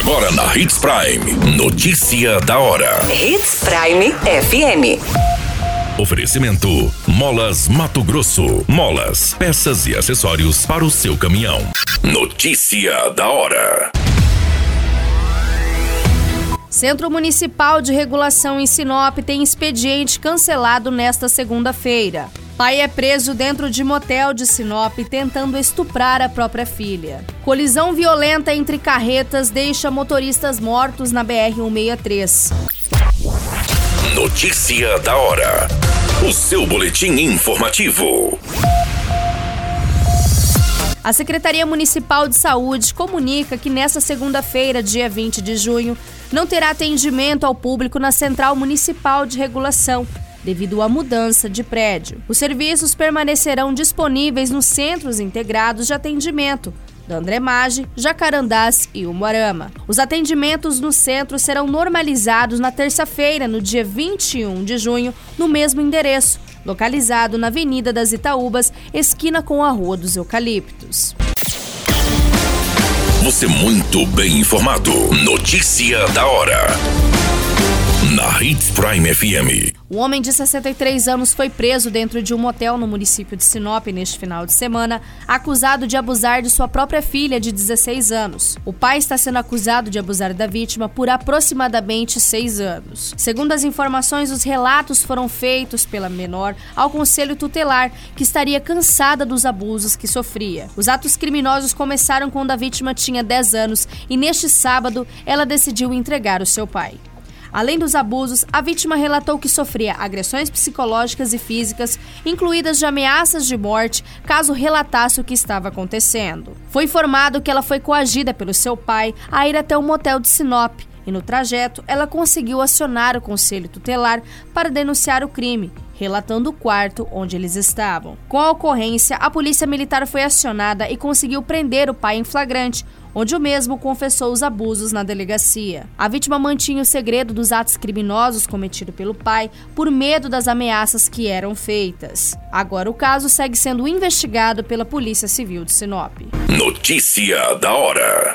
Agora na Hits Prime. Notícia da hora. Hits Prime FM. Oferecimento: Molas Mato Grosso. Molas, peças e acessórios para o seu caminhão. Notícia da hora. Centro Municipal de Regulação em Sinop tem expediente cancelado nesta segunda-feira. Pai é preso dentro de motel de Sinop tentando estuprar a própria filha. Colisão violenta entre carretas deixa motoristas mortos na BR-163. Notícia da hora. O seu boletim informativo. A Secretaria Municipal de Saúde comunica que nesta segunda-feira, dia 20 de junho, não terá atendimento ao público na Central Municipal de Regulação, devido à mudança de prédio. Os serviços permanecerão disponíveis nos centros integrados de atendimento, da Andremage, Jacarandás e Umuarama. Os atendimentos no centro serão normalizados na terça-feira, no dia 21 de junho, no mesmo endereço, localizado na Avenida das Itaúbas, esquina com a Rua dos Eucaliptos. Você muito bem informado. Notícia da hora. Hits Prime FM. Um homem de 63 anos foi preso dentro de um motel no município de Sinop neste final de semana, acusado de abusar de sua própria filha de 16 anos. O pai está sendo acusado de abusar da vítima por aproximadamente seis anos. Segundo as informações, os relatos foram feitos pela menor ao conselho tutelar, que estaria cansada dos abusos que sofria. Os atos criminosos começaram quando a vítima tinha 10 anos e neste sábado ela decidiu entregar o seu pai. Além dos abusos, a vítima relatou que sofria agressões psicológicas e físicas, incluídas de ameaças de morte, caso relatasse o que estava acontecendo. Foi informado que ela foi coagida pelo seu pai a ir até um motel de Sinop e no trajeto ela conseguiu acionar o conselho tutelar para denunciar o crime, relatando o quarto onde eles estavam. Com a ocorrência, a polícia militar foi acionada e conseguiu prender o pai em flagrante, onde o mesmo confessou os abusos na delegacia. A vítima mantinha o segredo dos atos criminosos cometidos pelo pai por medo das ameaças que eram feitas. Agora o caso segue sendo investigado pela Polícia Civil de Sinop. Notícia da hora.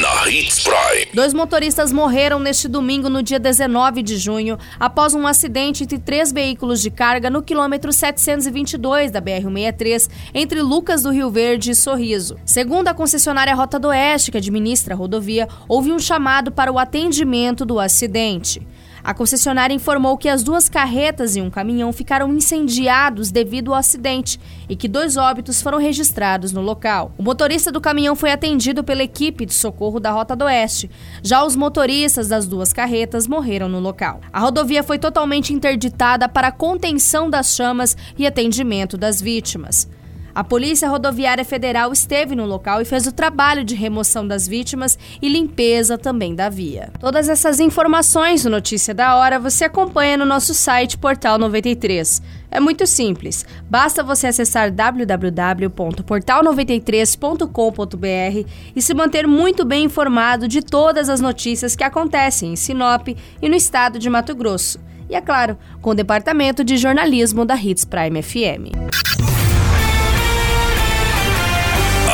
Na Hits Prime. Dois motoristas morreram neste domingo, no dia 19 de junho, após um acidente entre três veículos de carga no quilômetro 722 da BR-163, entre Lucas do Rio Verde e Sorriso. Segundo a concessionária Rota do Oeste, que administra a rodovia, houve um chamado para o atendimento do acidente. A concessionária informou que as duas carretas e um caminhão ficaram incendiados devido ao acidente e que dois óbitos foram registrados no local. O motorista do caminhão foi atendido pela equipe de socorro da Rota do Oeste. Já os motoristas das duas carretas morreram no local. A rodovia foi totalmente interditada para contenção das chamas e atendimento das vítimas. A Polícia Rodoviária Federal esteve no local e fez o trabalho de remoção das vítimas e limpeza também da via. Todas essas informações no Notícia da Hora você acompanha no nosso site Portal 93. É muito simples. Basta você acessar www.portal93.com.br e se manter muito bem informado de todas as notícias que acontecem em Sinop e no estado de Mato Grosso. E é claro, com o departamento de jornalismo da Hits Prime FM.